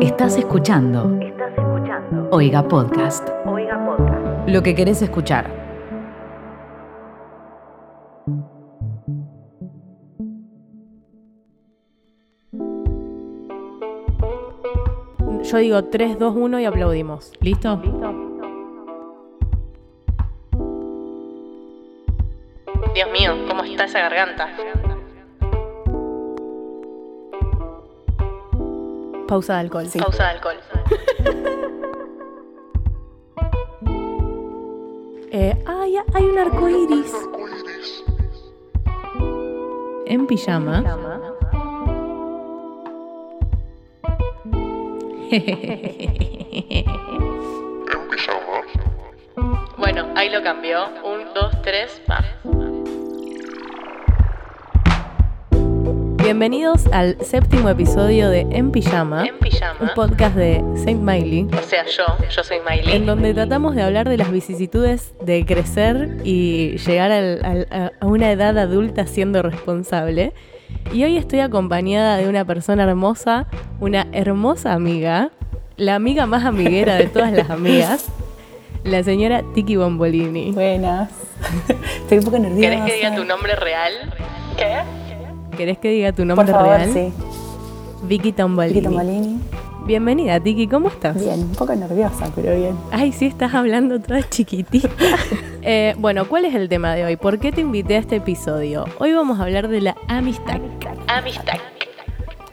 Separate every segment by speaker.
Speaker 1: Estás escuchando. Estás escuchando. Oiga Podcast. Oiga Podcast. Lo que querés escuchar.
Speaker 2: Yo digo 3, 2, 1 y aplaudimos. ¿Listo?
Speaker 3: Dios mío, ¿cómo está esa garganta?
Speaker 2: Pausa de alcohol.
Speaker 3: Pausa de alcohol.
Speaker 2: Eh, ay, hay un arco iris. En pijama.
Speaker 3: Bueno, ahí lo cambió. Un, dos, tres, va.
Speaker 2: Bienvenidos al séptimo episodio de En Pijama,
Speaker 3: En pijama.
Speaker 2: un podcast de Saint Miley,
Speaker 3: O sea, yo, yo soy Miley.
Speaker 2: en donde tratamos de hablar de las vicisitudes de crecer y llegar al- al- a- a una edad adulta siendo responsable. Y hoy estoy acompañada de una persona hermosa, una hermosa amiga, la amiga más amiguera de todas las amigas, la señora Tiki Bombolini.
Speaker 4: Buenas. Estoy un poco nerviosa.
Speaker 3: ¿Querés que diga tu nombre real? ¿Qué?
Speaker 2: ¿Querés que diga tu
Speaker 4: Por
Speaker 2: nombre
Speaker 4: favor,
Speaker 2: real?
Speaker 4: sí.
Speaker 2: Vicky Tombolini.
Speaker 4: Vicky Tombolini.
Speaker 2: Bienvenida, Tiki, ¿cómo estás?
Speaker 4: Bien, un poco nerviosa, pero bien.
Speaker 2: Ay, sí, estás hablando toda chiquitita. Eh, bueno, ¿cuál es el tema de hoy? ¿Por qué te invité a este episodio? Hoy vamos a hablar de la amistad,
Speaker 3: Amistad.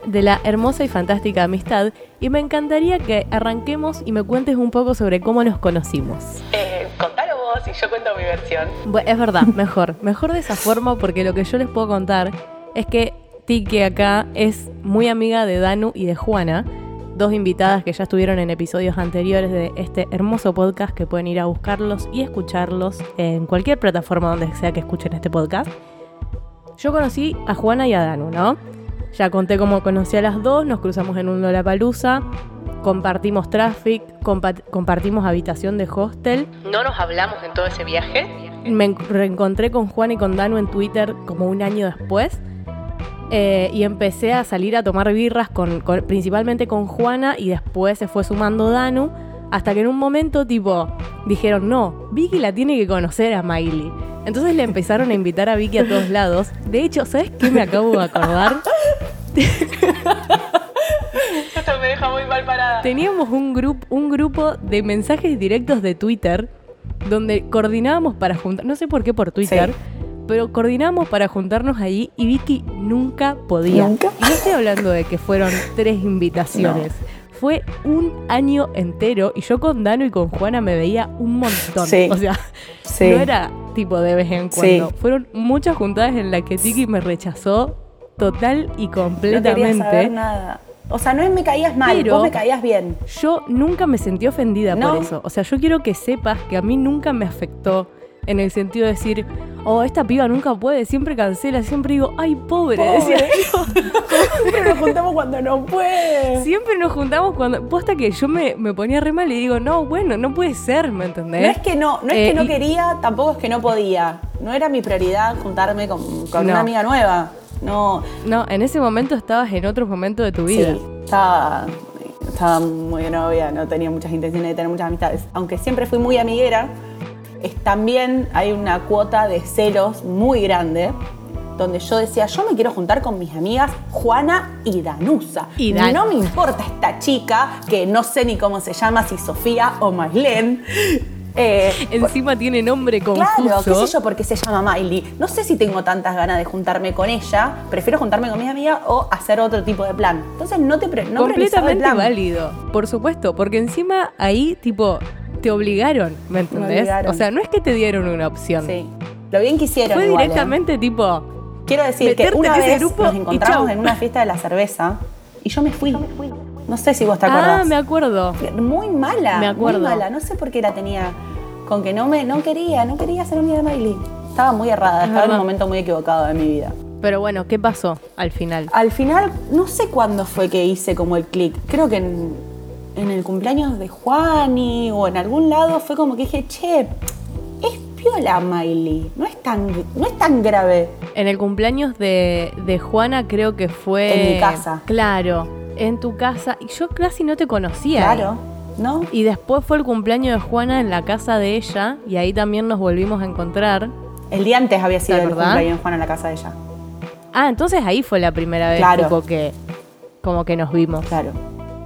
Speaker 2: de la hermosa y fantástica amistad, y me encantaría que arranquemos y me cuentes un poco sobre cómo nos conocimos.
Speaker 3: Eh, contalo vos y yo cuento mi versión.
Speaker 2: Es verdad, mejor, mejor de esa forma porque lo que yo les puedo contar es que Tiki acá es muy amiga de Danu y de Juana, dos invitadas que ya estuvieron en episodios anteriores de este hermoso podcast que pueden ir a buscarlos y escucharlos en cualquier plataforma donde sea que escuchen este podcast. Yo conocí a Juana y a Danu, ¿no? Ya conté cómo conocí a las dos, nos cruzamos en un Lollapalooza, compartimos traffic, compa- compartimos habitación de hostel
Speaker 3: ¿No nos hablamos en todo ese viaje?
Speaker 2: me en- reencontré con Juan y con Danu en Twitter como un año después. Eh, y empecé a salir a tomar birras con, con- principalmente con Juana y después se fue sumando Danu. Hasta que en un momento, tipo, dijeron, no, Vicky la tiene que conocer a Miley. Entonces le empezaron a invitar a Vicky a todos lados. De hecho, ¿sabes qué me acabo de acordar?
Speaker 3: Esto me deja muy mal parada.
Speaker 2: Teníamos un, grupo un grupo de mensajes directos de Twitter donde coordinábamos para juntar, no sé por qué por Twitter, pero coordinábamos para juntarnos ahí y Vicky nunca podía.
Speaker 4: ¿Nunca?
Speaker 2: Y no estoy hablando de que fueron tres invitaciones. Fue un año entero y yo con Dano y con Juana me veía un montón.
Speaker 4: Sí.
Speaker 2: O sea,
Speaker 4: Sí.
Speaker 2: no era tipo de vez en cuando.
Speaker 4: Sí.
Speaker 2: Fueron muchas juntadas en las que Tiki me rechazó total y
Speaker 4: No quería
Speaker 2: completamente.
Speaker 4: saber nada. O sea, no es me caías mal,
Speaker 2: Pero-
Speaker 4: vos me caías bien.
Speaker 2: Yo nunca me sentí ofendida
Speaker 4: No.
Speaker 2: por eso. O sea, yo quiero que sepas que a mí nunca me afectó en el sentido de decir, oh, esta piba nunca puede, siempre cancela, siempre digo, ay, pobre, decía yo.
Speaker 4: Siempre nos juntamos cuando no puede.
Speaker 2: Siempre nos juntamos cuando. Posta que yo me, me ponía re mal y digo, no, bueno, no puede ser, ¿me entendés?
Speaker 4: No es que no, no es
Speaker 2: Eh,
Speaker 4: que no
Speaker 2: y-
Speaker 4: quería, tampoco es que no podía. No era mi prioridad juntarme con, con
Speaker 2: No.
Speaker 4: una amiga nueva. No,
Speaker 2: No, en ese momento estabas en otro momento de tu vida.
Speaker 4: Sí, estaba, estaba muy novia, no tenía muchas intenciones de tener muchas amistades. Aunque siempre fui muy amiguera, es, también hay una cuota de celos muy grande, donde yo decía, yo me quiero juntar con mis amigas Juana y Danusa.
Speaker 2: Y Dan-
Speaker 4: No me importa esta chica, que no sé ni cómo se llama, si Sofía o Mailén. Eh,
Speaker 2: Encima tiene nombre confuso.
Speaker 4: Claro, qué sé yo por qué se llama Miley. No sé si tengo tantas ganas de juntarme con ella. Prefiero juntarme con mis amigas o hacer otro tipo de plan. Entonces no te no el
Speaker 2: Completamente
Speaker 4: plan.
Speaker 2: válido, por supuesto, porque encima ahí, tipo, te obligaron, ¿me entendés?
Speaker 4: obligaron.
Speaker 2: O sea, no es que te dieron una opción.
Speaker 4: Sí. Lo bien que hicieron.
Speaker 2: Fue
Speaker 4: igual, ¿eh?
Speaker 2: directamente tipo,
Speaker 4: Quiero decir que una
Speaker 2: en ese
Speaker 4: vez
Speaker 2: grupo
Speaker 4: nos encontramos en una fiesta de la cerveza y yo me fui. No sé si vos te acordás.
Speaker 2: ah, me acuerdo.
Speaker 4: Muy mala.
Speaker 2: Me acuerdo.
Speaker 4: Muy mala. No sé por qué la tenía. Con que no me no quería, no quería ser amiga de Miley. Estaba muy errada, estaba en un momento muy equivocado de mi vida.
Speaker 2: Pero bueno, ¿qué pasó al final?
Speaker 4: Al final, no sé cuándo fue que hice como el clic. Creo que en, en el cumpleaños de Juani o en algún lado fue como que dije, che, es piola Miley. No es tan, no es tan grave.
Speaker 2: En el cumpleaños de, de Juana creo que fue...
Speaker 4: En mi casa.
Speaker 2: Claro. en tu casa y yo casi no te conocía. ahí.
Speaker 4: Claro, ¿no?
Speaker 2: Y después fue el cumpleaños de Juana en la casa de ella y ahí también nos volvimos a encontrar.
Speaker 4: El día antes había sido
Speaker 2: ¿Te
Speaker 4: el cumpleaños de Juan en la casa de ella.
Speaker 2: Ah, entonces ahí fue la primera vez
Speaker 4: Claro.
Speaker 2: tipo, que como que nos vimos.
Speaker 4: Claro.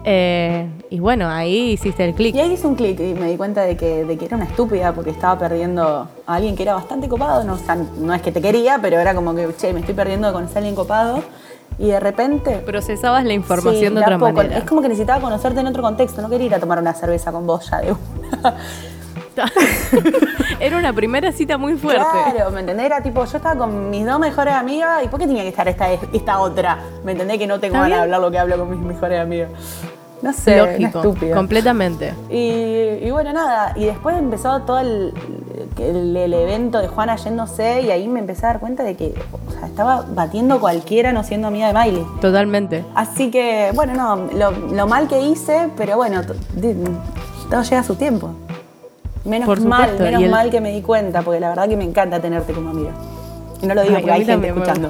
Speaker 2: Eh, y bueno, ahí hiciste el clic.
Speaker 4: Y ahí hice un clic y me di cuenta de que, de que era una estúpida porque estaba perdiendo a alguien que era bastante copado. No, o sea, no es que te quería, pero era como que, che, me estoy perdiendo de conocer a alguien copado. Y de repente.
Speaker 2: Procesabas la información
Speaker 4: sí,
Speaker 2: de otra
Speaker 4: poco.
Speaker 2: manera.
Speaker 4: Es como que necesitaba conocerte en otro contexto. No quería ir a tomar una cerveza con vos ya de una.
Speaker 2: Era una primera cita muy fuerte.
Speaker 4: Claro, ¿me entendés? Era tipo, yo estaba con mis dos mejores amigas y ¿por qué tenía que estar esta, esta otra? ¿Me entendés? Que no tengo
Speaker 2: ¿Está
Speaker 4: ganas de hablar lo que hablo con mis mejores amigas. No sé,
Speaker 2: Lógico, completamente.
Speaker 4: Y, y bueno, nada, y después empezó todo el, el- el evento de Juana yéndose y ahí me empecé a dar cuenta de que o sea, estaba batiendo cualquiera no siendo amiga de Miley.
Speaker 2: Totalmente.
Speaker 4: Así que, bueno, no, lo, lo mal que hice, pero bueno, todo llega a su tiempo. Menos
Speaker 2: Por
Speaker 4: mal, menos
Speaker 2: el-
Speaker 4: mal que me di cuenta, porque la verdad que me encanta tenerte como amiga. Y no lo digo
Speaker 2: Ay,
Speaker 4: porque hay gente
Speaker 2: me
Speaker 4: escuchando.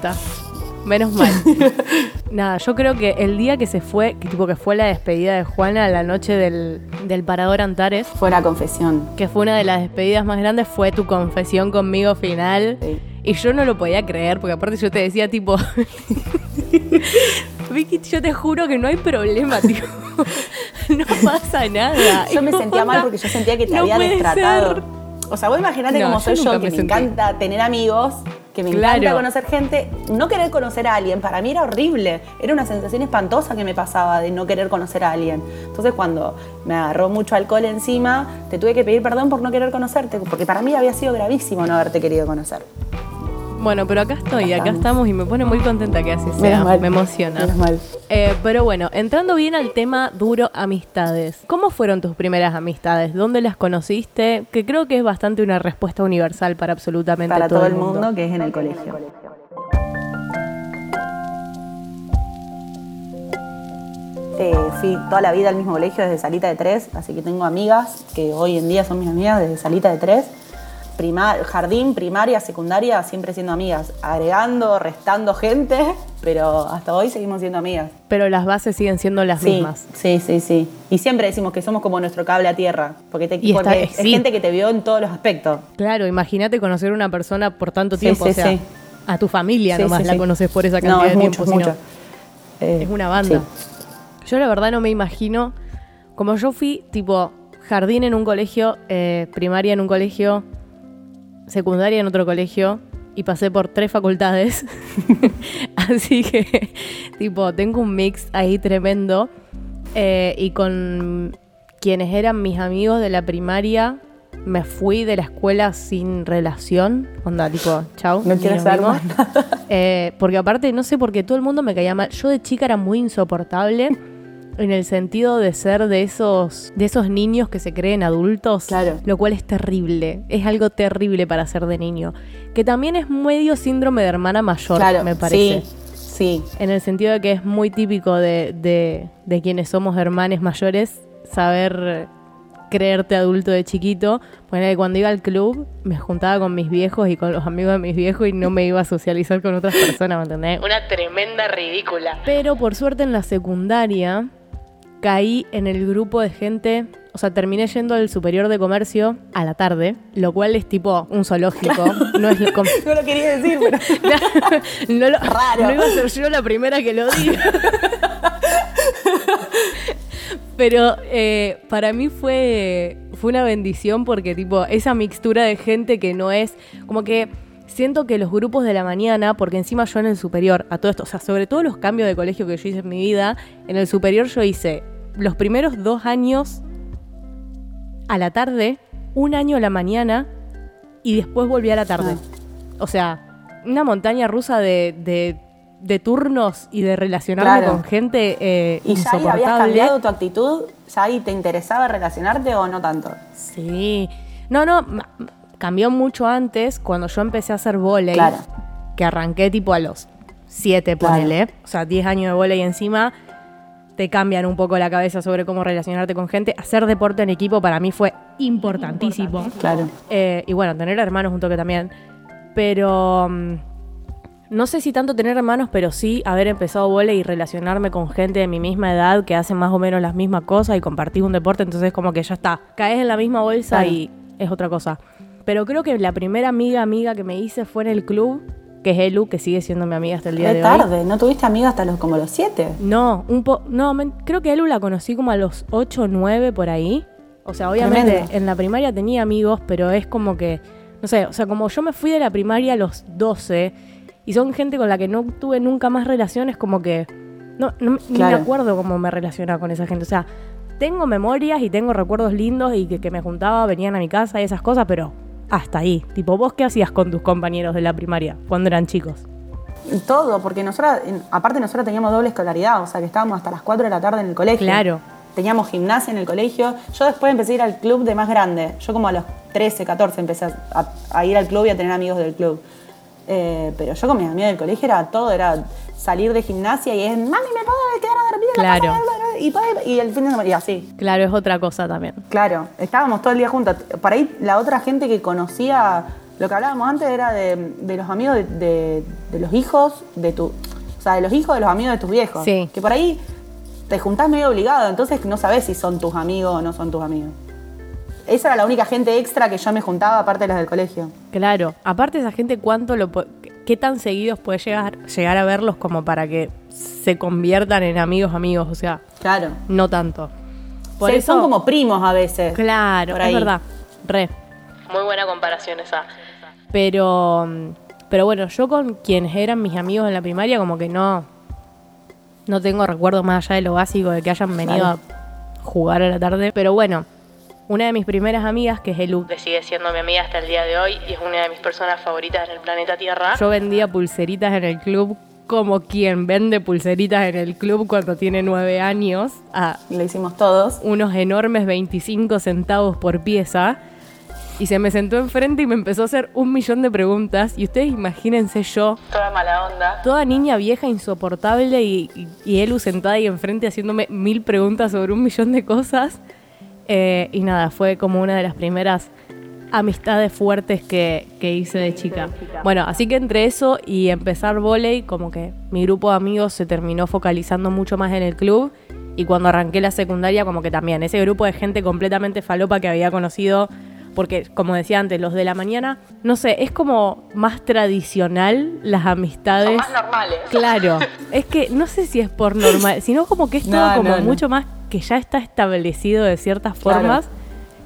Speaker 2: Menos mal. Nada, yo creo que el día que se fue, que tipo que fue la despedida de Juana, la noche del, del Parador Antares,
Speaker 4: Fue una confesión.
Speaker 2: que fue una de las despedidas más grandes, fue tu confesión conmigo final.
Speaker 4: Sí.
Speaker 2: Y yo no lo podía creer, porque aparte yo te decía tipo, Vicky, yo te juro que no hay problema, tío. No pasa nada.
Speaker 4: Yo me sentía mal porque yo sentía que te
Speaker 2: no
Speaker 4: había destratado.
Speaker 2: ser.
Speaker 4: O sea, vos imaginate
Speaker 2: No,
Speaker 4: cómo soy yo, que
Speaker 2: me
Speaker 4: encanta tener amigos, que me
Speaker 2: Claro.
Speaker 4: encanta conocer gente. No querer conocer a alguien, para mí era horrible. Era una sensación espantosa que me pasaba de no querer conocer a alguien. Entonces, cuando me agarró mucho alcohol encima, te tuve que pedir perdón por no querer conocerte, porque para mí había sido gravísimo no haberte querido conocer.
Speaker 2: Bueno, pero acá estoy,
Speaker 4: Acá
Speaker 2: acá
Speaker 4: estamos.
Speaker 2: estamos y me pone muy contenta que así sea.
Speaker 4: Menos mal.
Speaker 2: Me emociona.
Speaker 4: Menos mal.
Speaker 2: Eh, pero bueno, entrando bien al tema duro amistades. ¿Cómo fueron tus primeras amistades? ¿Dónde las conociste? Que creo que es bastante una respuesta universal para absolutamente
Speaker 4: Para
Speaker 2: todo, el mundo.
Speaker 4: que es en el colegio. Eh, fui toda la vida al mismo colegio desde Salita de Tres, así que tengo amigas que hoy en día son mis amigas desde Salita de Tres. Prima- jardín, primaria, secundaria, siempre siendo amigas, agregando, restando gente, pero hasta hoy seguimos siendo amigas.
Speaker 2: Pero las bases siguen siendo las
Speaker 4: Sí,
Speaker 2: mismas.
Speaker 4: sí, sí, sí. Y siempre decimos que somos como nuestro cable a tierra, porque, te,
Speaker 2: Y está-
Speaker 4: porque es
Speaker 2: sí.
Speaker 4: gente que te vio en todos los aspectos.
Speaker 2: Claro, imagínate conocer a una persona por tanto tiempo.
Speaker 4: sí,
Speaker 2: o sea,
Speaker 4: sí.
Speaker 2: a tu familia nomás la conoces por esa cantidad
Speaker 4: no, es
Speaker 2: de
Speaker 4: mucho,
Speaker 2: tiempo.
Speaker 4: mucho. Eh,
Speaker 2: Es una banda. Yo la verdad no me imagino. Como yo fui tipo jardín en un colegio, eh, primaria en un colegio, secundaria en otro colegio y pasé por tres facultades. Así que, tipo, tengo un mix ahí tremendo. Eh, y con quienes eran mis amigos de la primaria, me fui de la escuela sin relación. Onda, tipo, chau.
Speaker 4: No quiero saber más
Speaker 2: Eh, porque aparte, no sé por qué todo el mundo me caía mal. Yo de chica era muy insoportable en el sentido de ser de esos, de esos niños que se creen adultos.
Speaker 4: Claro.
Speaker 2: Lo cual es terrible. Es algo terrible para ser de niño. Que también es medio síndrome de hermana mayor,
Speaker 4: Claro,
Speaker 2: me parece.
Speaker 4: Sí, sí.
Speaker 2: En el sentido de que es muy típico de, de- de quienes somos hermanes mayores saber creerte adulto de chiquito. Bueno, cuando iba al club me juntaba con mis viejos y con los amigos de mis viejos y no me iba a socializar con otras personas, ¿me entendés?
Speaker 3: Una tremenda ridícula.
Speaker 2: Pero por suerte en la secundaria caí en el grupo de gente, o sea, terminé yendo al superior de comercio a la tarde, lo cual es tipo un zoológico, no es lo
Speaker 4: No lo quería decir, pero.
Speaker 2: no, lo-
Speaker 4: Raro.
Speaker 2: no iba a ser yo la primera que lo diga. Pero eh, para mí fue, fue una bendición porque tipo esa mixtura de gente que no es como que siento que los grupos de la mañana, porque encima yo en el superior, a todo esto, o sea, sobre todo los cambios de colegio que yo hice en mi vida, en el superior yo hice los primeros dos años a la tarde, un año a la mañana y después volví a la tarde. O sea, una montaña rusa de, de- de turnos y de relacionarme
Speaker 4: Claro.
Speaker 2: con gente eh,
Speaker 4: ¿Y ya ahí habías
Speaker 2: insoportable.
Speaker 4: cambiado tu actitud? ¿Ya ahí te interesaba relacionarte o no tanto?
Speaker 2: Sí. No, no, cambió mucho antes cuando yo empecé a hacer volei.
Speaker 4: Claro.
Speaker 2: Que arranqué tipo a los siete,
Speaker 4: Claro.
Speaker 2: ponele. O sea, 10 años de volei encima. Te cambian un poco la cabeza sobre cómo relacionarte con gente. Hacer deporte en equipo para mí fue importantísimo.
Speaker 4: Claro.
Speaker 2: Eh, y bueno, tener hermanos un toque también. Pero mm, no sé si tanto tener hermanos, pero sí haber empezado vole y relacionarme con gente de mi misma edad que hacen más o menos las mismas cosas y compartir un deporte, entonces como que ya está, caes en la misma bolsa
Speaker 4: Claro.
Speaker 2: y es otra cosa. Pero creo que la primera amiga amiga que me hice fue en el club, que es Elu, que sigue siendo mi amiga hasta el día
Speaker 4: Re
Speaker 2: de hoy.
Speaker 4: tarde, ¿no tuviste amiga hasta los como los siete?
Speaker 2: No, un po no, creo que Elu la conocí como a los 8 o 9 por ahí. O sea, obviamente
Speaker 4: Tremendo.
Speaker 2: en la primaria tenía amigos, pero es como que, no sé, o sea, como yo me fui de la primaria a los 12 y son gente con la que no tuve nunca más relaciones, como que no, ni me acuerdo cómo me relacionaba con esa gente. O sea, tengo memorias y tengo recuerdos lindos y que, que me juntaba, venían a mi casa y esas cosas, pero hasta ahí. Tipo, ¿vos qué hacías con tus compañeros de la primaria cuando eran chicos?
Speaker 4: Todo, porque nosotros, aparte nosotros teníamos doble escolaridad, o sea que estábamos hasta las 4 de la tarde en el colegio.
Speaker 2: Claro.
Speaker 4: Teníamos gimnasia en el colegio. Yo después empecé a ir al club de más grande. Yo como a los 13, 14 empecé a ir al club y a tener amigos del club. Eh, pero yo con mis amigos del colegio era todo, era salir de gimnasia y es, mami, ¿me puedo quedar a dormir en la
Speaker 2: Claro.
Speaker 4: casa?" Y, puedo- y el fin de semana, y así.
Speaker 2: Claro, es otra cosa también.
Speaker 4: Claro, estábamos todo el día juntos. Por ahí la otra gente que conocía, lo que hablábamos antes era de, de los amigos de, de- de los hijos de tu. O sea, de los hijos de los amigos de tus viejos.
Speaker 2: Sí.
Speaker 4: Que por ahí te juntás medio obligado, entonces no sabes si son tus amigos o no son tus amigos. Esa era la única gente extra que yo me juntaba, aparte de las del colegio.
Speaker 2: Claro, aparte esa gente, ¿cuánto lo qué tan seguidos puede llegar, llegar a verlos como para que se conviertan en amigos amigos? O sea,
Speaker 4: Claro.
Speaker 2: no tanto. Por
Speaker 4: Sí,
Speaker 2: eso,
Speaker 4: son como primos a veces.
Speaker 2: claro, es verdad, re.
Speaker 3: Muy buena comparación esa.
Speaker 2: Pero, pero bueno, yo con quienes eran mis amigos en la primaria, como que no, no tengo recuerdos más allá de lo básico de que hayan venido
Speaker 4: Vale.
Speaker 2: a jugar a la tarde. Pero bueno, una de mis primeras amigas, que es Elu,
Speaker 3: Que sigue siendo mi amiga hasta el día de hoy y es una de mis personas favoritas en el planeta Tierra.
Speaker 2: Yo vendía pulseritas en el club como quien vende pulseritas en el club cuando tiene nueve años a
Speaker 4: Lo hicimos todos.
Speaker 2: unos enormes 25 centavos por pieza. Y se me sentó enfrente y me empezó a hacer un millón de preguntas. Y ustedes imagínense yo,
Speaker 3: Toda mala onda.
Speaker 2: toda niña vieja, insoportable, y, y, y Elu sentada ahí enfrente haciéndome mil preguntas sobre un millón de cosas. Eh, y nada, fue como una de las primeras amistades fuertes que, que hice de chica. Bueno, así que entre eso y empezar volei, como que mi grupo de amigos se terminó focalizando mucho más en el club. Y cuando arranqué la secundaria, como que también, ese grupo de gente completamente falopa que había conocido, porque como decía antes, los de la mañana, no sé, es como más tradicional las amistades.
Speaker 3: Son más normales.
Speaker 2: Claro, es que no sé si es por normal, sino como que es todo
Speaker 4: No,
Speaker 2: como
Speaker 4: no, no.
Speaker 2: mucho más que ya está establecido de ciertas
Speaker 4: Claro.
Speaker 2: formas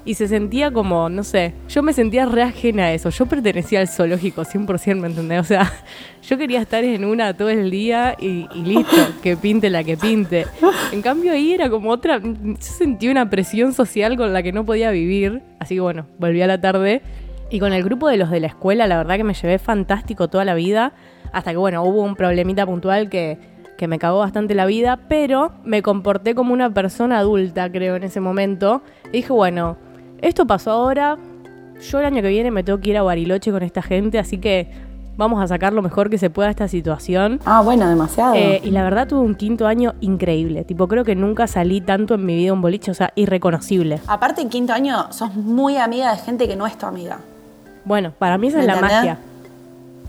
Speaker 2: y se sentía como, no sé, yo me sentía re ajena a eso, yo pertenecía al zoológico 100%, ¿me entendés? O sea, yo quería estar en una todo el día y, y listo, que pinte la que pinte. En cambio ahí era como otra, yo sentí una presión social con la que no podía vivir, así que bueno, volví a la tarde y con el grupo de los de la escuela, la verdad que me llevé fantástico toda la vida, hasta que bueno, hubo un problemita puntual que, que me cagó bastante la vida, pero me comporté como una persona adulta, creo, en ese momento. Y dije, bueno, esto pasó ahora, yo el año que viene me tengo que ir a Bariloche con esta gente, así que vamos a sacar lo mejor que se pueda de esta situación.
Speaker 4: Ah, bueno, demasiado.
Speaker 2: Eh, y la verdad tuve un quinto año increíble. Tipo, creo que nunca salí tanto en mi vida un boliche, o sea, irreconocible.
Speaker 4: Aparte, en quinto año sos muy amiga de gente que no es tu amiga.
Speaker 2: Bueno, para mí esa
Speaker 4: ¿Me
Speaker 2: es la
Speaker 4: entendés?
Speaker 2: magia.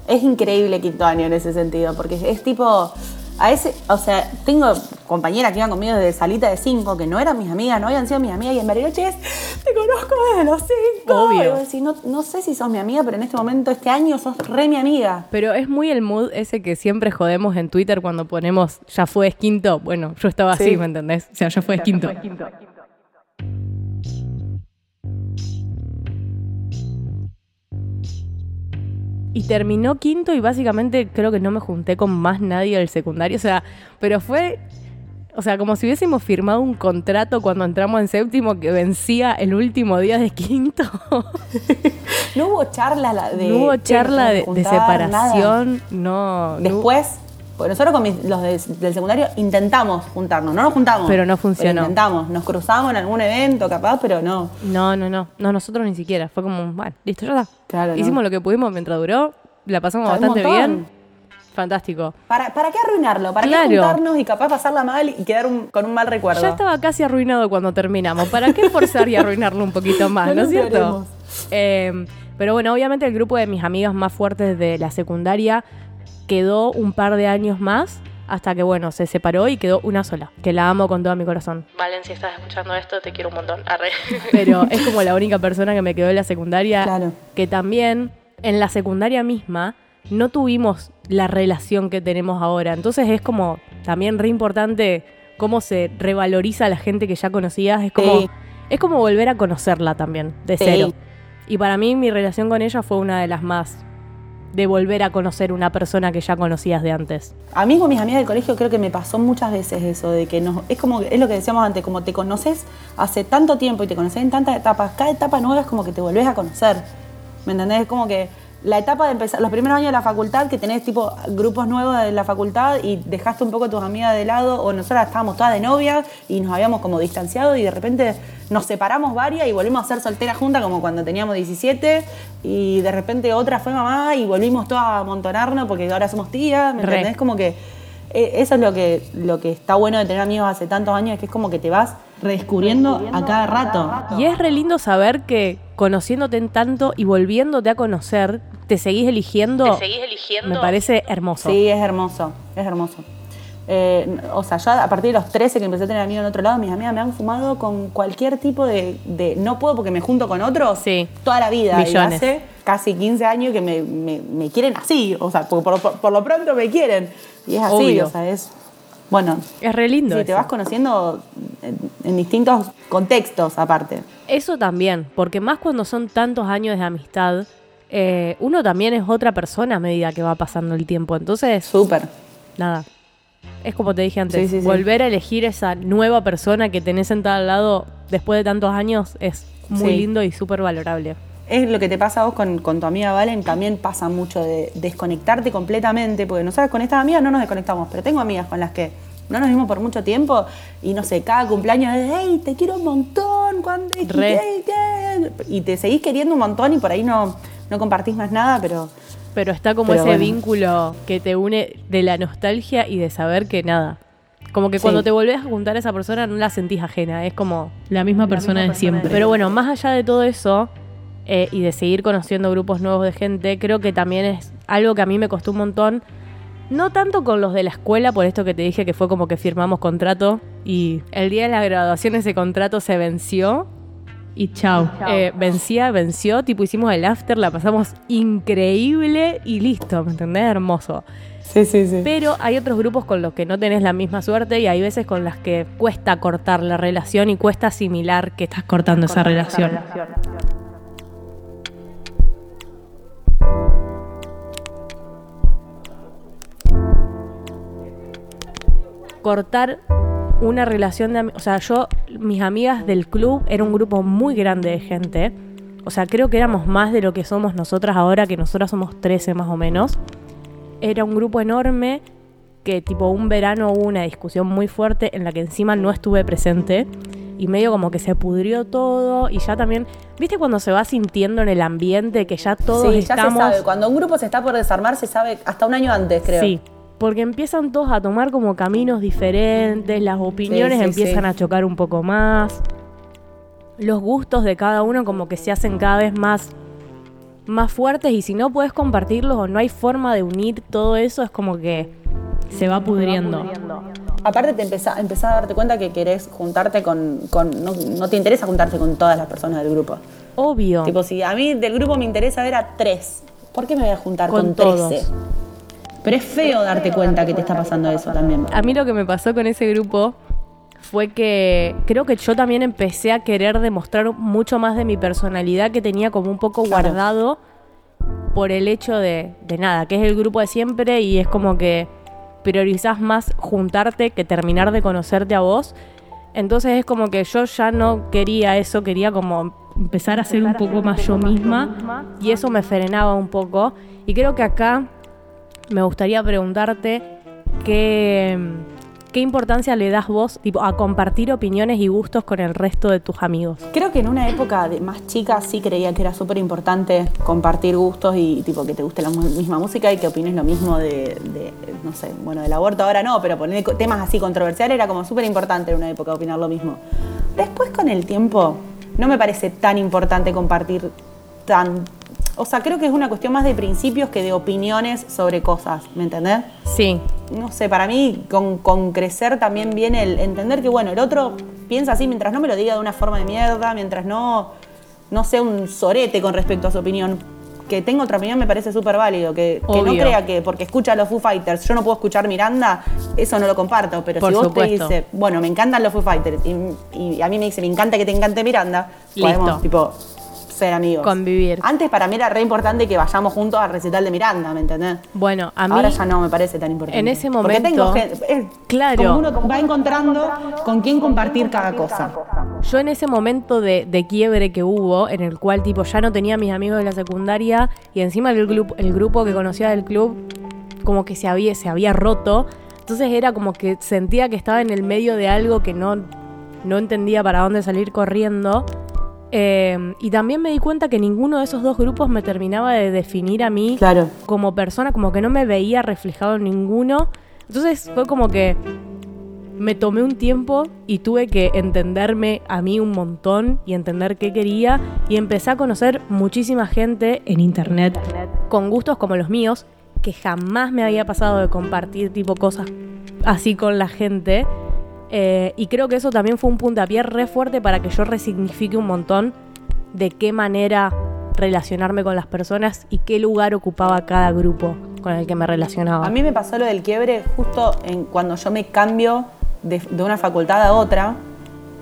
Speaker 4: Es increíble quinto año en ese sentido, porque es tipo. A ese, o sea, tengo compañeras que iban conmigo desde salita de cinco, que no eran mis amigas, no habían sido mis amigas, y en Bariloche es, te conozco desde los cinco.
Speaker 2: Obvio.
Speaker 4: Y decís, no, no sé si sos mi amiga, pero en este momento, este año, sos re mi amiga.
Speaker 2: Pero es muy el mood ese que siempre jodemos en Twitter cuando ponemos ya fue quinto. Bueno, yo estaba así,
Speaker 4: Sí.
Speaker 2: ¿me entendés? O sea, ya fue quinto. Y terminó quinto y básicamente creo que no me junté con más nadie del secundario. O sea, pero fue. O sea, como si hubiésemos firmado un contrato cuando entramos en séptimo que vencía el último día de quinto.
Speaker 4: No hubo charla la- de.
Speaker 2: no hubo
Speaker 4: "Che, nos
Speaker 2: charla de,
Speaker 4: tenemos
Speaker 2: de
Speaker 4: que juntar", nada.
Speaker 2: separación, no-
Speaker 4: Después, porque nosotros con mis- los de- del secundario intentamos juntarnos, no nos juntamos.
Speaker 2: Pero no funcionó.
Speaker 4: intentamos, nos cruzamos en algún evento capaz, pero no.
Speaker 2: No, no, no. No, nosotros ni siquiera. Fue como, bueno, listo, ya está.
Speaker 4: Claro, no.
Speaker 2: Hicimos lo que pudimos mientras duró. La pasamos bastante bien. Fantástico.
Speaker 4: ¿Para, ¿Para qué arruinarlo? ¿Para
Speaker 2: Claro.
Speaker 4: qué juntarnos y capaz pasarla mal y quedar un- con un mal recuerdo?
Speaker 2: Ya estaba casi arruinado cuando terminamos. ¿Para qué forzar y arruinarlo un poquito más?
Speaker 4: No
Speaker 2: ¿No,
Speaker 4: lo
Speaker 2: es cierto? Eh, pero bueno, obviamente el grupo de mis amigas más fuertes de la secundaria quedó un par de años más hasta que, bueno, se separó y quedó una sola, que la amo con todo mi corazón.
Speaker 3: Valen, si estás escuchando esto, te quiero un montón. Arre.
Speaker 2: Pero es como la única persona que me quedó en la secundaria,
Speaker 4: Claro.
Speaker 2: que también en la secundaria misma no tuvimos la relación que tenemos ahora. Entonces es como también re importante cómo se revaloriza a la gente que ya conocías. Es como,
Speaker 4: Sí.
Speaker 2: es como volver a conocerla también, de
Speaker 4: Sí.
Speaker 2: cero. Y para mí mi relación con ella fue una de las más de volver a conocer una persona que ya conocías de antes.
Speaker 4: A mí con mis amigas del colegio creo que me pasó muchas veces eso, de que nos, es como, es lo que decíamos antes, como te conoces hace tanto tiempo y te conoces en tantas etapas, cada etapa nueva es como que te volvés a conocer. ¿Me entendés? Es como que la etapa de empezar, los primeros años de la facultad, que tenés tipo grupos nuevos de la facultad y dejaste un poco a tus amigas de lado, o nosotras estábamos todas de novia y nos habíamos como distanciado y de repente nos separamos varias y volvimos a ser solteras juntas como cuando teníamos 17 y de repente otra fue mamá y volvimos todas a amontonarnos porque ahora somos tías, ¿me
Speaker 2: Re.
Speaker 4: entendés? Como que eh, eso es lo que, lo que está bueno de tener amigos hace tantos años, que es como que te vas redescubriendo a cada rato.
Speaker 2: Y es re lindo saber que conociéndote en tanto y volviéndote a conocer, te seguís eligiendo.
Speaker 3: ¿Te seguís eligiendo?
Speaker 2: Me parece hermoso.
Speaker 4: Sí, es hermoso, es hermoso. Eh, o sea, yo a partir de los 13 que empecé a tener amigos en otro lado, mis amigas me han fumado con cualquier tipo de, de- no puedo porque me junto con otros
Speaker 2: Sí.
Speaker 4: toda la vida. Y
Speaker 2: Millones.
Speaker 4: hace casi 15 años que me, me- me quieren así, o sea, por, por- por- por lo pronto me quieren. Y es así,
Speaker 2: Obvio.
Speaker 4: o sea, es, bueno,
Speaker 2: Es re lindo.
Speaker 4: sí, te vas conociendo en, distintos contextos aparte.
Speaker 2: Eso también, porque más cuando son tantos años de amistad, eh, uno también es otra persona a medida que va pasando el tiempo. Entonces,
Speaker 4: Súper.
Speaker 2: nada. Es como te dije antes,
Speaker 4: Sí, sí, sí.
Speaker 2: volver a elegir esa nueva persona que tenés sentada al lado después de tantos años es muy lindo y súper valorable.
Speaker 4: Es lo que te pasa a vos con, con tu amiga Valen, también pasa mucho de desconectarte completamente, porque nosotros con estas amigas no nos desconectamos, pero tengo amigas con las que no nos vimos por mucho tiempo y no sé, cada cumpleaños es, hey, te quiero un montón, cuando y te seguís queriendo un montón y por ahí no, no compartís más nada, pero
Speaker 2: Pero está como
Speaker 4: Pero
Speaker 2: ese
Speaker 4: bueno.
Speaker 2: vínculo que te une de la nostalgia y de saber que nada. Como que
Speaker 4: Sí.
Speaker 2: cuando te volvés a juntar a esa persona no la sentís ajena, es como
Speaker 5: La misma persona de siempre.
Speaker 2: Pero bueno, más allá de todo eso eh, y de seguir conociendo grupos nuevos de gente, creo que también es algo que a mí me costó un montón. No tanto con los de la escuela, por esto que te dije que fue como que firmamos contrato y el día de la graduación ese contrato se venció.
Speaker 5: Y chao.
Speaker 2: Eh, vencía, venció, tipo hicimos el after, la pasamos increíble y listo, ¿me entendés? Hermoso.
Speaker 4: sí, sí, sí.
Speaker 2: Pero hay otros grupos con los que no tenés la misma suerte y hay veces con las que cuesta cortar la relación y cuesta asimilar que estás
Speaker 5: Cortando esa relación.
Speaker 2: Cortar una relación de O sea, yo, mis amigas del club era un grupo muy grande de gente. O sea, creo que éramos más de lo que somos nosotras ahora, que nosotras somos 13 más o menos. Era un grupo enorme que tipo un verano hubo una discusión muy fuerte en la que encima no estuve presente y medio como que se pudrió todo y ya también, ¿viste cuando se va sintiendo en el ambiente que ya todos
Speaker 4: sí, ya
Speaker 2: estamos
Speaker 4: se sabe, cuando un grupo se está por desarmar se sabe hasta un año antes, creo.
Speaker 2: Sí, porque empiezan todos a tomar como caminos diferentes, las opiniones
Speaker 4: sí,
Speaker 2: empiezan
Speaker 4: sí.
Speaker 2: a chocar un poco más, los gustos de cada uno como que se hacen cada vez más, más fuertes y si no puedes compartirlos o no hay forma de unir todo eso, es como que
Speaker 5: Se va pudriendo.
Speaker 4: Aparte te empezás, a darte cuenta que querés juntarte con... con- no, no te interesa juntarte con todas las personas del grupo.
Speaker 2: obvio.
Speaker 4: Tipo, si a mí del grupo me interesa ver a tres, ¿por qué me voy a juntar
Speaker 2: Con
Speaker 4: con,
Speaker 2: todos.
Speaker 4: 13? Pero es feo darte cuenta que te está pasando eso también.
Speaker 2: A mí lo que me pasó con ese grupo fue que creo que yo también empecé a querer demostrar mucho más de mi personalidad que tenía como un poco
Speaker 4: Claro.
Speaker 2: guardado por el hecho de, de nada, que es el grupo de siempre y es como que priorizás más juntarte que terminar de conocerte a vos. Entonces es como que yo ya no quería eso, quería como
Speaker 5: Empezar a ser un poco más yo misma.
Speaker 2: y eso me frenaba un poco. Y creo que acá me gustaría preguntarte qué, qué importancia le das vos tipo, a compartir opiniones y gustos con el resto de tus amigos.
Speaker 4: Creo que en una época de más chica sí creía que era súper importante compartir gustos y tipo que te guste la misma música y que opines lo mismo de, no sé, bueno, del aborto ahora no, pero poner temas así controversiales era como súper importante en una época opinar lo mismo. Después con el tiempo no me parece tan importante compartir tan, O sea, creo que es una cuestión más de principios que de opiniones sobre cosas, ¿me entendés?
Speaker 2: Sí.
Speaker 4: No sé, para mí con, con crecer también viene el entender que, bueno, el otro piensa así mientras no me lo diga de una forma de mierda, mientras no, no sea un sorete con respecto a su opinión. Que tenga otra opinión me parece súper válido. Que, que no crea que porque escucha a los Foo Fighters yo no puedo escuchar Miranda, eso no lo comparto. Pero
Speaker 2: Por
Speaker 4: si vos
Speaker 2: supuesto.
Speaker 4: te dices, bueno, me encantan los Foo Fighters y, y a mí me dice, me encanta que te encante Miranda,
Speaker 2: Listo.
Speaker 4: podemos, tipo, ser amigos.
Speaker 2: Convivir.
Speaker 4: Antes para mí era re importante que vayamos juntos al recital de Miranda, ¿me entendés?
Speaker 2: Bueno, a mí.
Speaker 4: Ahora ya no me parece tan importante.
Speaker 2: en ese
Speaker 4: Porque tengo
Speaker 2: momento-
Speaker 4: gente- es
Speaker 2: Claro.
Speaker 4: como uno va encontrando con quién compartir cada cosa.
Speaker 2: Yo en ese momento de, de quiebre que hubo, en el cual tipo ya no tenía mis amigos de la secundaria y encima el, grupo el grupo que conocía del club como que se había, se había roto, entonces era como que sentía que estaba en el medio de algo que no, no entendía para dónde salir corriendo. Eh, y también me di cuenta que ninguno de esos dos grupos me terminaba de definir a mí
Speaker 4: Claro.
Speaker 2: como persona, como que no me veía reflejado en ninguno. Entonces fue como que me tomé un tiempo y tuve que entenderme a mí un montón y entender qué quería y empecé a conocer muchísima gente en internet con gustos como los míos que jamás me había pasado de compartir tipo cosas así con la gente Eh, y creo que eso también fue un puntapié re fuerte para que yo resignifique un montón de qué manera relacionarme con las personas y qué lugar ocupaba cada grupo con el que me relacionaba.
Speaker 4: A mí me pasó lo del quiebre justo en cuando yo me cambio de, de una facultad a otra.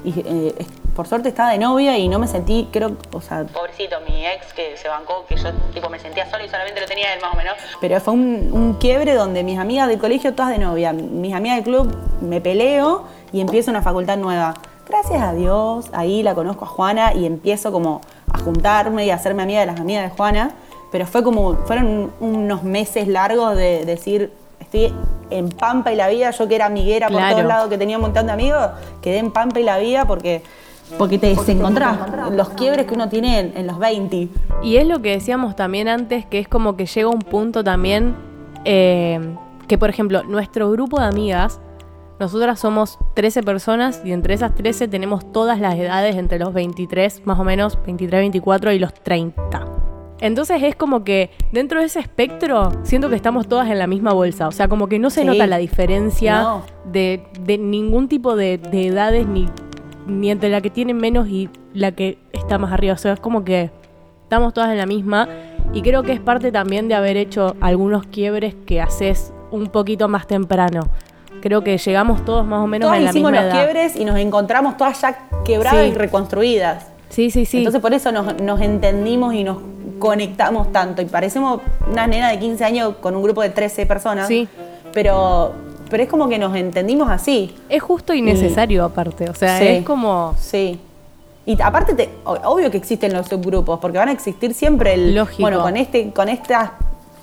Speaker 4: Y eh, por suerte estaba de novia y no me sentí, creo, o sea,
Speaker 6: Pobrecito, mi ex que se bancó, que yo tipo me sentía sola y solamente lo tenía él más o menos.
Speaker 4: pero fue un, un quiebre donde mis amigas del colegio todas de novia, mis amigas del club me peleo y empiezo una facultad nueva. Gracias a Dios, ahí la conozco a Juana y empiezo como a juntarme y a hacerme amiga de las amigas de Juana, pero fue como, fueron unos meses largos de decir, estoy en Pampa y la Vida, yo que era amiguera por
Speaker 2: Claro.
Speaker 4: todos lados, que tenía un montón de amigos, quedé en Pampa y la Vida porque, porque te desencontrás, los quiebres que uno tiene en, en los 20.
Speaker 2: Y es lo que decíamos también antes, que es como que llega un punto también eh, que, por ejemplo, nuestro grupo de amigas, nosotras somos 13 personas y entre esas 13 tenemos todas las edades entre los 23, más o menos, 23, 24 y los 30. Entonces es como que dentro de ese espectro siento que estamos todas en la misma bolsa. O sea, como que no se
Speaker 4: Sí.
Speaker 2: nota la diferencia
Speaker 4: No.
Speaker 2: de, de ningún tipo de, de edades ni, ni entre la que tiene menos y la que está más arriba. O sea, es como que estamos todas en la misma. Y creo que es parte también de haber hecho algunos quiebres que haces un poquito más temprano. Creo que llegamos todos más o menos
Speaker 4: Todas
Speaker 2: en la
Speaker 4: hicimos
Speaker 2: misma
Speaker 4: los
Speaker 2: edad.
Speaker 4: quiebres y nos encontramos todas ya quebradas
Speaker 2: Sí.
Speaker 4: y reconstruidas.
Speaker 2: Sí, sí, sí.
Speaker 4: Entonces por eso nos, nos entendimos y nos conectamos tanto. Y parecemos una nena de 15 años con un grupo de 13 personas.
Speaker 2: Sí.
Speaker 4: Pero, pero es como que nos entendimos así.
Speaker 2: es justo y necesario aparte. O sea,
Speaker 4: Sí.
Speaker 2: es como...
Speaker 4: Sí. Y aparte, te- obvio que existen los subgrupos, porque van a existir siempre el.
Speaker 2: Lógico.
Speaker 4: Bueno, con, este, con estas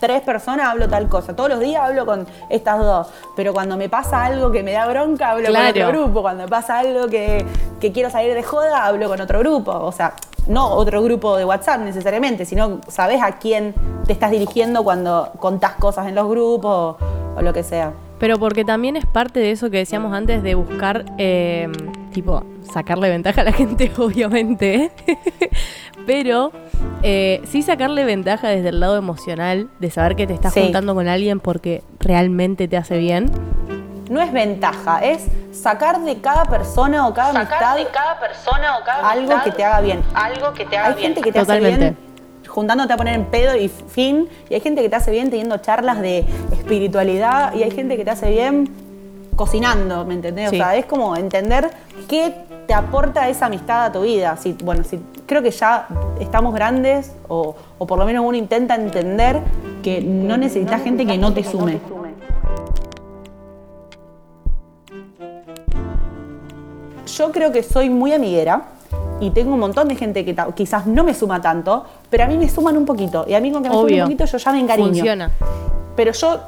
Speaker 4: tres personas hablo tal cosa. Todos los días hablo con estas dos. Pero cuando me pasa algo que me da bronca, hablo
Speaker 2: Claro.
Speaker 4: con otro grupo. Cuando me pasa algo que, que quiero salir de joda, hablo con otro grupo. O sea, no otro grupo de WhatsApp necesariamente, sino sabes a quién te estás dirigiendo cuando contás cosas en los grupos o, o lo que sea.
Speaker 2: Pero porque también es parte de eso que decíamos antes de buscar, eh, tipo, sacarle ventaja a la gente, obviamente. Pero eh, sí sacarle ventaja desde el lado emocional, de saber que te estás
Speaker 4: Sí.
Speaker 2: juntando con alguien porque realmente te hace bien.
Speaker 4: No es ventaja, es sacar de cada persona o cada
Speaker 6: Sacar
Speaker 4: amistad
Speaker 6: de cada persona o cada
Speaker 4: algo
Speaker 6: amistad
Speaker 4: que te haga bien.
Speaker 6: Algo que te haga
Speaker 4: Hay
Speaker 6: bien.
Speaker 4: gente que te
Speaker 2: Totalmente.
Speaker 4: hace bien juntándote a poner en pedo y fin, y hay gente que te hace bien teniendo charlas de espiritualidad, y hay gente que te hace bien cocinando, ¿me entendés?
Speaker 2: Sí.
Speaker 4: O sea, es como entender qué te aporta esa amistad a tu vida. Si, bueno, si, creo que ya estamos grandes, o, o por lo menos uno intenta entender que no necesitas gente que no te sume. Yo creo que soy muy amiguera y tengo un montón de gente que quizás no me suma tanto, pero a mí me suman un poquito. Y a mí con que me
Speaker 2: Obvio.
Speaker 4: un poquito yo ya me encariño.
Speaker 2: Funciona.
Speaker 4: Pero yo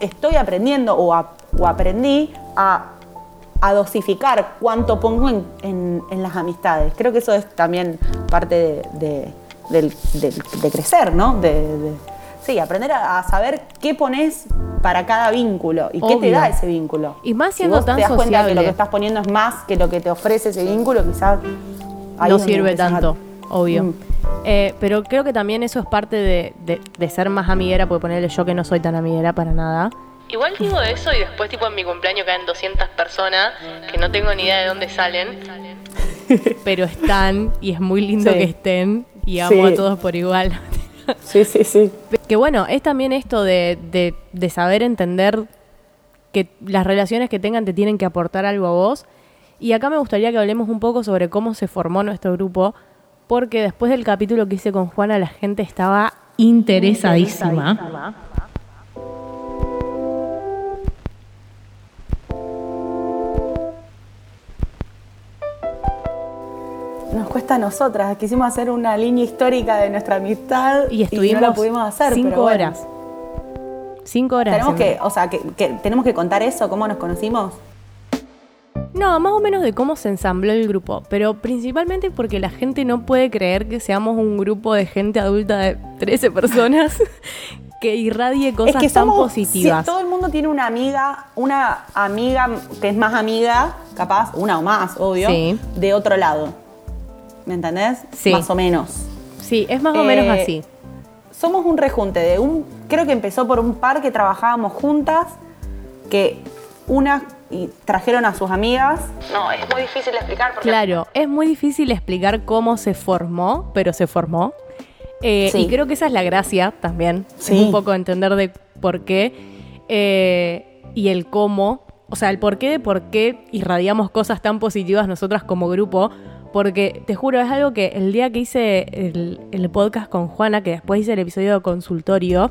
Speaker 4: estoy aprendiendo o, a- o aprendí a, a dosificar cuánto pongo en, en- en las amistades. Creo que eso es también parte de, de- crecer, ¿no? Sí, aprender a, a saber qué pones para cada vínculo y qué te da ese vínculo.
Speaker 2: Y más
Speaker 4: Si
Speaker 2: siendo
Speaker 4: vos
Speaker 2: tan
Speaker 4: te das cuenta que
Speaker 2: sociable.
Speaker 4: lo que estás poniendo es más que lo que te ofrece ese vínculo, quizás
Speaker 2: no sirve
Speaker 4: a-
Speaker 2: tanto, obvio.
Speaker 4: Mm.
Speaker 2: Eh, pero creo que también eso es parte de, de- de ser más amiguera, porque ponerle yo que no soy tan amiguera para nada.
Speaker 3: Igual digo eso y después tipo en mi cumpleaños caen 200 personas que no tengo ni idea de dónde salen.
Speaker 2: Pero están y es muy lindo
Speaker 4: Sí.
Speaker 2: que estén y amo
Speaker 4: Sí.
Speaker 2: a todos por igual.
Speaker 4: Sí, sí, sí.
Speaker 2: Que bueno, es también esto de, de- de saber entender que las relaciones que tengan te tienen que aportar algo a vos. Y acá me gustaría que hablemos un poco sobre cómo se formó nuestro grupo, porque después del capítulo que hice con Juana, la gente estaba
Speaker 5: Interesadísima.
Speaker 4: Nos cuesta a nosotras. Quisimos hacer una línea histórica de nuestra amistad
Speaker 2: y estuvimos
Speaker 4: no la pudimos hacer.
Speaker 2: cinco
Speaker 4: pero bueno.
Speaker 2: horas. Cinco horas.
Speaker 4: Tenemos que, o sea, que, que tenemos que contar eso, cómo nos conocimos.
Speaker 2: No, más o menos de cómo se ensambló el grupo, pero principalmente porque la gente no puede creer que seamos un grupo de gente adulta de 13 personas que irradie cosas
Speaker 4: es que
Speaker 2: tan
Speaker 4: somos,
Speaker 2: positivas.
Speaker 4: todo el mundo tiene una amiga, una amiga que es más amiga, capaz, una o más, obvio,
Speaker 2: Sí.
Speaker 4: de otro lado. ¿Me entendés?
Speaker 2: Sí.
Speaker 4: Más o menos.
Speaker 2: Sí, es más o menos
Speaker 4: Eh,
Speaker 2: así.
Speaker 4: Somos un rejunte de un. Creo que empezó por un par que trabajábamos juntas, que unas y trajeron a sus amigas.
Speaker 6: No, es muy difícil de explicar porque
Speaker 2: Claro, es muy difícil explicar cómo se formó, pero se formó. Eh,
Speaker 4: Sí.
Speaker 2: Y creo que esa es la gracia también.
Speaker 4: Sí.
Speaker 2: Es un poco entender de por qué eh, y el cómo. O sea, el por qué de por qué irradiamos cosas tan positivas nosotras como grupo. Porque te juro, es algo que el día que hice el, el podcast con Juana, que después hice el episodio de consultorio,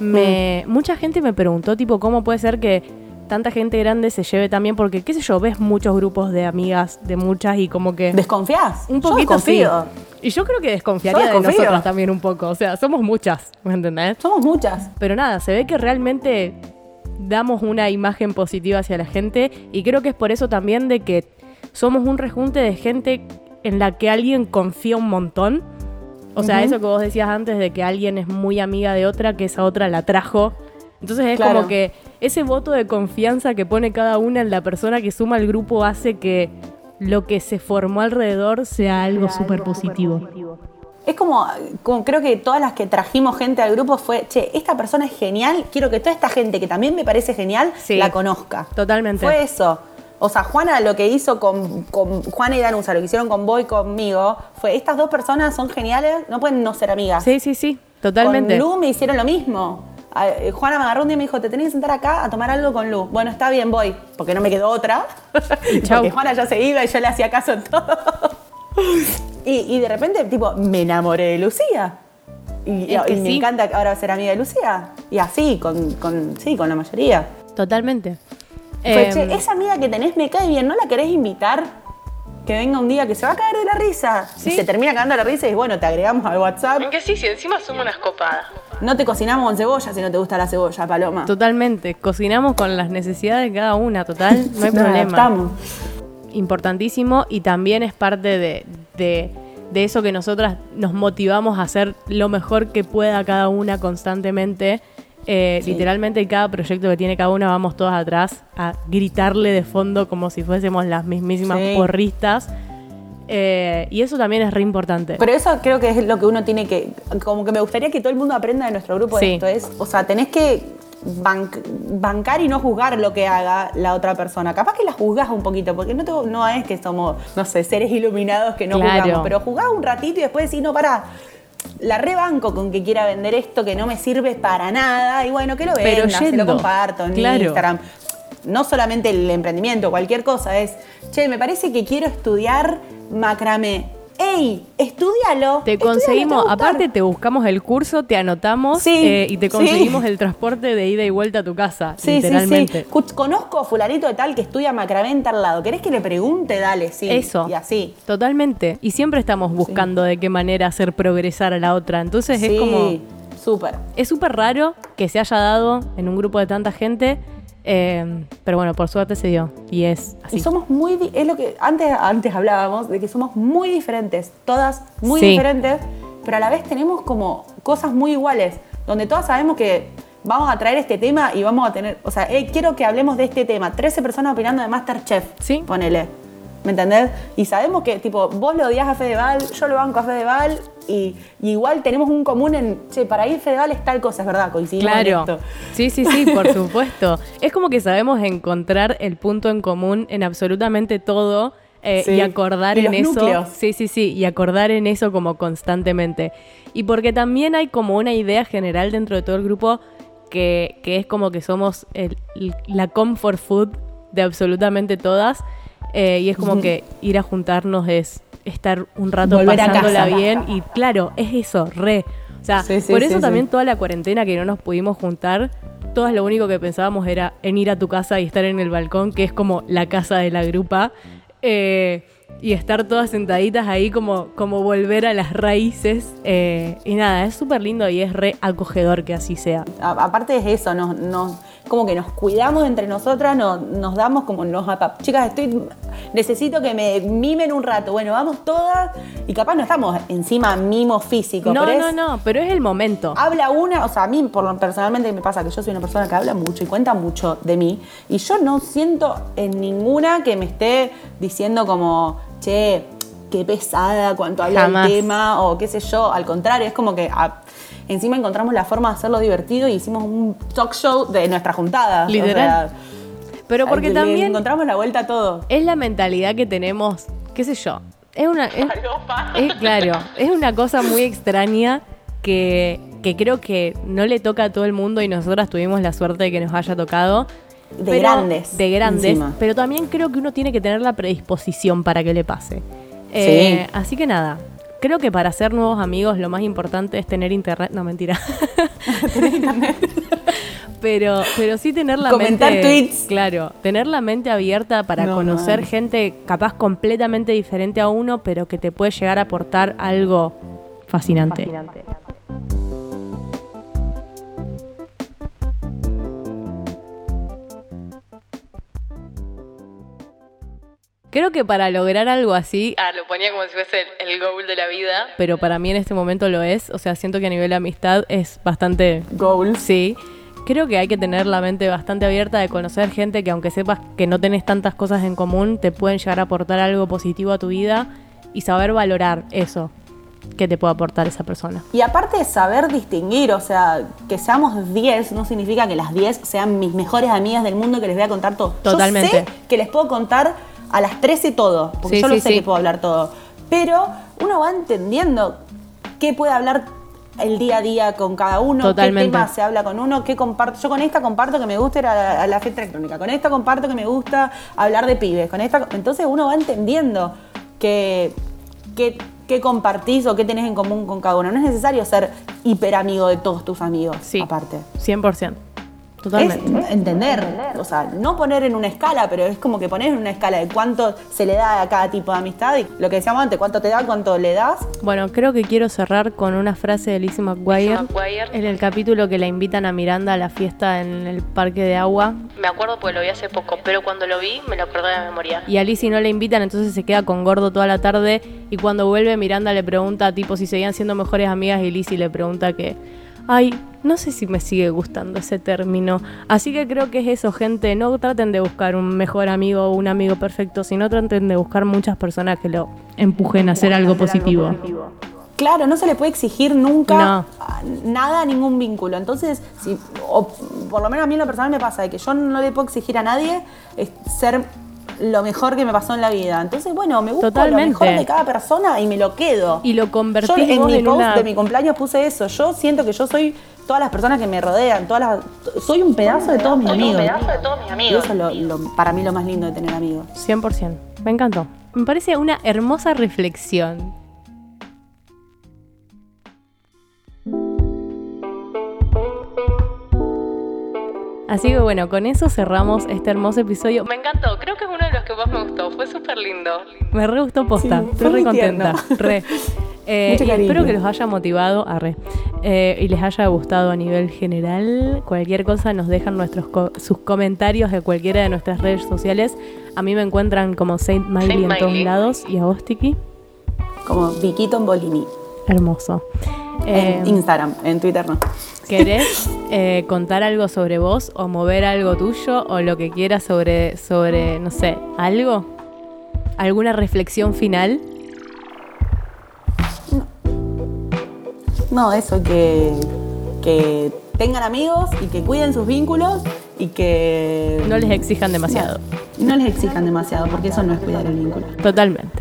Speaker 2: me, mucha gente me preguntó, tipo, ¿cómo puede ser que tanta gente grande se lleve también? Porque, qué sé yo, ves muchos grupos de amigas, de muchas, y como que...
Speaker 4: ¿Desconfías?
Speaker 2: Un
Speaker 4: Yo
Speaker 2: poquito sí.
Speaker 4: desconfío.
Speaker 2: Y yo creo que desconfiaría
Speaker 4: Yo
Speaker 2: de nosotras también un poco. O sea, somos muchas, ¿me entendés?
Speaker 4: Somos muchas.
Speaker 2: Pero nada, se ve que realmente damos una imagen positiva hacia la gente y creo que es por eso también de que somos un rejunte de gente en la que alguien confía un montón. O sea, eso que vos decías antes de que alguien es muy amiga de otra, que esa otra la trajo. Entonces es
Speaker 4: Claro.
Speaker 2: como que ese voto de confianza que pone cada una en la persona que suma al grupo hace que lo que se formó alrededor sea algo
Speaker 5: Súper positivo.
Speaker 4: Es como, como creo que todas las que trajimos gente al grupo fue, che, esta persona es genial, quiero que toda esta gente que también me parece genial
Speaker 2: Sí.
Speaker 4: la conozca.
Speaker 2: Totalmente.
Speaker 4: Fue eso. O sea, Juana lo que hizo con, con Juana y Danusa, lo que hicieron con Boy conmigo, fue estas dos personas son geniales, no pueden no ser amigas.
Speaker 2: Sí, sí, sí, totalmente.
Speaker 4: Con Lu me hicieron lo mismo. A- eh, Juana me agarró un día y me dijo, te tenés que sentar acá a tomar algo con Lu. Bueno, está bien, voy, porque no me quedó otra.
Speaker 2: Chau.
Speaker 4: porque Juana ya se iba y yo le hacía caso en todo. y, y de repente, tipo, me enamoré de Lucía. Y, y me
Speaker 2: sí.
Speaker 4: encanta ahora ser amiga de Lucía. Y así, con, con- sí, con la mayoría.
Speaker 2: Totalmente.
Speaker 4: Fue,
Speaker 2: Em,
Speaker 4: che, esa amiga que tenés me cae bien, ¿no la querés invitar? Que venga un día que se va a caer de la risa.
Speaker 2: Sí.
Speaker 4: Y se termina cagando la risa y bueno, te agregamos al WhatsApp.
Speaker 3: Aunque sí, sí, encima somos unas copadas.
Speaker 4: No te cocinamos con cebolla si no te gusta la cebolla, Paloma.
Speaker 2: Totalmente. Cocinamos con las necesidades de cada una, total. No hay
Speaker 4: Nos
Speaker 2: problema.
Speaker 4: adaptamos.
Speaker 2: Importantísimo y también es parte de, de- de eso que nosotras nos motivamos a hacer lo mejor que pueda cada una constantemente. Eh,
Speaker 4: Sí.
Speaker 2: Literalmente en cada proyecto que tiene cada una vamos todas atrás a gritarle de fondo como si fuésemos las mismísimas
Speaker 4: Sí.
Speaker 2: porristas. Eh, y eso también es re importante.
Speaker 4: Pero eso creo que es lo que uno tiene que. Como que me gustaría que todo el mundo aprenda de nuestro grupo
Speaker 2: Sí.
Speaker 4: de esto. Es, o sea, tenés que banc- bancar y no juzgar lo que haga la otra persona. Capaz que la juzgas un poquito, porque no, te- no es que somos, no sé, seres iluminados que no
Speaker 2: Claro.
Speaker 4: juzgamos. Pero jugás un ratito y después decís, no, pará. La rebanco con que quiera vender esto que no me sirve para nada. Y bueno, que lo
Speaker 2: Pero
Speaker 4: venda, se lo comparto en
Speaker 2: Claro.
Speaker 4: Instagram. No solamente el emprendimiento, cualquier cosa. Es, che, me parece que quiero estudiar macramé. ¡Ey! ¡Estudialo!
Speaker 2: Te conseguimos, aparte te buscamos el curso, te anotamos
Speaker 4: Sí,
Speaker 2: eh, y te
Speaker 4: sí.
Speaker 2: conseguimos el transporte de ida y vuelta a tu casa,
Speaker 4: Sí, sí, sí.
Speaker 2: literalmente.
Speaker 4: Escuch, Conozco a fulanito de tal que estudia macramé en tal lado. ¿Querés que le pregunte? Dale, sí.
Speaker 2: Eso.
Speaker 4: Y así.
Speaker 2: Totalmente. Y siempre estamos buscando de qué manera hacer progresar a la otra. Entonces
Speaker 4: sí,
Speaker 2: es como.
Speaker 4: súper.
Speaker 2: Es súper raro que se haya dado en un grupo de tanta gente. Eh, pero bueno, por suerte se dio. Y es así.
Speaker 4: Y somos muy, es lo que antes, antes hablábamos, de que somos muy diferentes, todas muy
Speaker 2: Sí.
Speaker 4: diferentes, pero a la vez tenemos como cosas muy iguales, donde todas sabemos que vamos a traer este tema y vamos a tener, o sea, eh, quiero que hablemos de este tema, 13 personas opinando de Masterchef,
Speaker 2: Sí.
Speaker 4: ponele. ¿Me entendés? Y sabemos que, tipo, vos lo odias a Fedeval, yo lo banco a Fedeval, y, y igual tenemos un común en, che, para ir Fedeval es tal cosa, es verdad, coincidimos en
Speaker 2: Claro.
Speaker 4: esto.
Speaker 2: Sí, sí, sí, por supuesto. Es como que sabemos encontrar el punto en común en absolutamente todo eh,
Speaker 4: Sí.
Speaker 2: y acordar
Speaker 4: Y
Speaker 2: en eso.
Speaker 4: núcleos.
Speaker 2: Sí, sí, sí, y acordar en eso como constantemente. Y porque también hay como una idea general dentro de todo el grupo que, que es como que somos el- la comfort food de absolutamente todas. Eh, y es como que ir a juntarnos es estar un rato
Speaker 4: Volver
Speaker 2: pasándola
Speaker 4: casa.
Speaker 2: bien. Y claro, es eso, re. O sea,
Speaker 4: Sí, sí,
Speaker 2: por eso
Speaker 4: sí.
Speaker 2: también toda la cuarentena que no nos pudimos juntar, todas lo único que pensábamos era en ir a tu casa y estar en el balcón, que es como la casa de la grupa, eh, y estar todas sentaditas ahí como, como volver a las raíces. eh, y nada, es súper lindo y es re acogedor que así sea.
Speaker 4: A- aparte es eso, nos, nos- como que nos cuidamos entre nosotras, nos, nos damos como nos apa- chicas, estoy necesito que me mimen un rato. Bueno, vamos todas y capaz no estamos encima mimo físico,
Speaker 2: No,
Speaker 4: pero
Speaker 2: no,
Speaker 4: es-
Speaker 2: no, pero es el momento.
Speaker 4: Habla una, o sea, a mí por lo- personalmente me pasa que yo soy una persona que habla mucho y cuenta mucho de mí y yo no siento en ninguna que me esté diciendo como, che, qué pesada cuanto habla
Speaker 2: Jamás.
Speaker 4: del tema o qué sé yo, al contrario, es como que encima encontramos la forma de hacerlo divertido y hicimos un talk show de nuestra juntada.
Speaker 2: Literal. Pero porque
Speaker 4: le
Speaker 2: también
Speaker 4: encontramos la vuelta a todo.
Speaker 2: es la mentalidad que tenemos, qué sé yo. Es una. es- Es, claro, es una cosa muy extraña que, que creo que no le toca a todo el mundo y nosotras tuvimos la suerte de que nos haya tocado.
Speaker 4: De grandes,
Speaker 2: De grandes.
Speaker 4: encima.
Speaker 2: Pero también creo que uno tiene que tener la predisposición para que le pase. Eh, así que nada. Creo que para hacer nuevos amigos lo más importante es tener internet. No, mentira. pero, pero sí tener la
Speaker 4: Comentar
Speaker 2: mente.
Speaker 4: tweets.
Speaker 2: Claro, tener la mente abierta para
Speaker 4: No,
Speaker 2: conocer gente capaz completamente diferente a uno, pero que te puede llegar a aportar algo fascinante. Creo que para lograr algo así,
Speaker 3: Ah, lo ponía como si fuese el, el goal de la vida.
Speaker 2: pero para mí en este momento lo es, o sea, siento que a nivel de amistad es bastante
Speaker 4: Goals.
Speaker 2: Sí, creo que hay que tener la mente bastante abierta de conocer gente que aunque sepas que no tenés tantas cosas en común, te pueden llegar a aportar algo positivo a tu vida y saber valorar eso que te puede aportar esa persona.
Speaker 4: Y aparte de saber distinguir, o sea, que seamos 10 no significa que las 10 sean mis mejores amigas del mundo que les voy a contar todo.
Speaker 2: Totalmente.
Speaker 4: Yo sé que les puedo contar a las 13 todo, porque
Speaker 2: Sí,
Speaker 4: yo
Speaker 2: sí,
Speaker 4: lo sé
Speaker 2: sí.
Speaker 4: que puedo hablar todo. Pero uno va entendiendo qué puede hablar el día a día con cada uno,
Speaker 2: Totalmente.
Speaker 4: qué tema se habla con uno, qué comparto. Yo con esta comparto que me gusta ir a la, a la fiesta electrónica, con esta comparto que me gusta hablar de pibes, con esta. Entonces uno va entendiendo que, que- qué compartís o qué tenés en común con cada uno. No es necesario ser hiper amigo de todos tus amigos,
Speaker 2: Sí,
Speaker 4: aparte.
Speaker 2: 100%. Totalmente.
Speaker 4: Es entender, o sea, no poner en una escala, pero es como que poner en una escala de cuánto se le da a cada tipo de amistad y lo que decíamos antes, cuánto te da, cuánto le das.
Speaker 2: Bueno, creo que quiero cerrar con una frase de Lizzie McGuire.
Speaker 3: Lizzie McGuire.
Speaker 2: En el capítulo que la invitan a Miranda a la fiesta en el parque de agua.
Speaker 3: Me acuerdo porque lo vi hace poco, pero cuando lo vi me lo acordé de memoria.
Speaker 2: Y a Lizzie no le invitan, entonces se queda con Gordo toda la tarde. Y cuando vuelve, Miranda le pregunta, tipo, si seguían siendo mejores amigas. Y Lizzie le pregunta que, ay, no sé si me sigue gustando ese término. Así que creo que es eso, gente. No traten de buscar un mejor amigo o un amigo perfecto, sino traten de buscar muchas personas que lo
Speaker 5: Empujen a hacer algo positivo.
Speaker 4: Claro, no se le puede exigir nunca
Speaker 2: No.
Speaker 4: nada ningún vínculo. Entonces, si, o por lo menos a mí en lo personal me pasa de que yo no le puedo exigir a nadie es ser lo mejor que me pasó en la vida. Entonces, bueno, me busco
Speaker 2: Totalmente.
Speaker 4: lo mejor de cada persona y me lo quedo.
Speaker 2: Y lo
Speaker 4: Yo
Speaker 2: convertís
Speaker 4: en mi
Speaker 2: en
Speaker 4: post
Speaker 2: una...
Speaker 4: de mi cumpleaños puse eso. Yo siento que yo soy todas las personas que me rodean, todas las, soy un pedazo de todos mis
Speaker 6: Soy un
Speaker 4: amigos.
Speaker 6: pedazo de todos mis
Speaker 4: Y
Speaker 6: amigos.
Speaker 4: eso es lo- lo- para mí lo más lindo de tener amigos.
Speaker 2: 100%. Me encantó. Me parece una hermosa reflexión. Así que bueno, con eso cerramos este hermoso episodio.
Speaker 3: Me encantó, creo que es uno de los que más me gustó, fue súper lindo.
Speaker 2: Me re gustó posta,
Speaker 4: Sí,
Speaker 2: estoy re
Speaker 4: muy
Speaker 2: contenta. Re. Eh, y espero que los haya motivado a re. Eh, y les haya gustado a nivel general. Cualquier cosa nos dejan nuestros co- sus comentarios de cualquiera de nuestras redes sociales. A mí me encuentran como Saint Miley
Speaker 3: Saint
Speaker 2: en todos lados. Y a vos, Tiki.
Speaker 4: Como Viquito en Bolini.
Speaker 2: Hermoso. Eh,
Speaker 4: En Instagram, en Twitter no.
Speaker 2: ¿Querés eh, contar algo sobre vos o mover algo tuyo o lo que quieras sobre, sobre no sé, algo? ¿Alguna reflexión final?
Speaker 4: No, eso, que, que tengan amigos y que cuiden sus vínculos y que...
Speaker 2: No les exijan demasiado.
Speaker 4: No, no les exijan demasiado, porque eso no es cuidar el vínculo.
Speaker 2: Totalmente.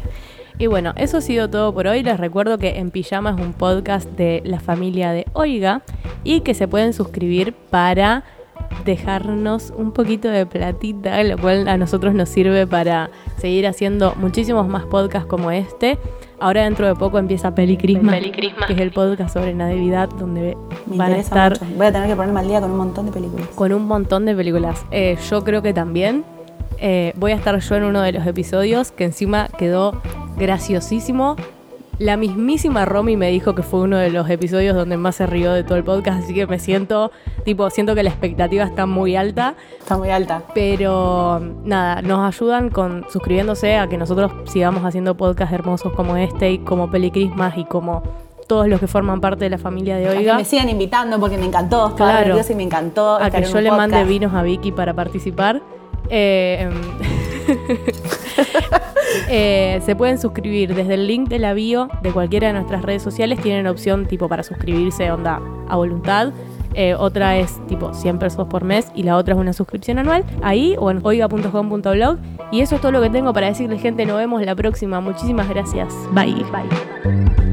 Speaker 2: Y bueno, eso ha sido todo por hoy. Les recuerdo que En Pijama es un podcast de la familia de Oiga y que se pueden suscribir para dejarnos un poquito de platita, lo cual a nosotros nos sirve para seguir haciendo muchísimos más podcasts como este. Ahora dentro de poco empieza Peli Crisma,
Speaker 3: Peli Crisma.
Speaker 2: que es el podcast sobre Navidad donde
Speaker 4: Me
Speaker 2: van a estar
Speaker 4: mucho. Voy a tener que ponerme al día con un montón de películas.
Speaker 2: con un montón de películas. Eh, yo creo que también eh, voy a estar yo en uno de los episodios que encima quedó graciosísimo. La mismísima Romy me dijo que fue uno de los episodios donde más se rió de todo el podcast, así que me siento, tipo, siento que la expectativa está muy alta,
Speaker 4: Está muy alta.
Speaker 2: pero nada, nos ayudan con suscribiéndose a que nosotros sigamos haciendo podcasts hermosos como este y como Peli Christmas y como todos los que forman parte de la familia de
Speaker 4: A que
Speaker 2: Oiga.
Speaker 4: me sigan invitando porque me encantó. Estaba
Speaker 2: Claro.
Speaker 4: y me encantó.
Speaker 2: a que yo le mande vinos a Vicky para participar. Eh, eh, se pueden suscribir desde el link de la bio de cualquiera de nuestras redes sociales. Tienen opción tipo para suscribirse onda a voluntad. Eh, otra es tipo 100 pesos por mes y la otra es una suscripción anual. Ahí o en oiga.com.blog. Y eso es todo lo que tengo para decirles, gente. Nos vemos la próxima. Muchísimas gracias. Bye. Bye.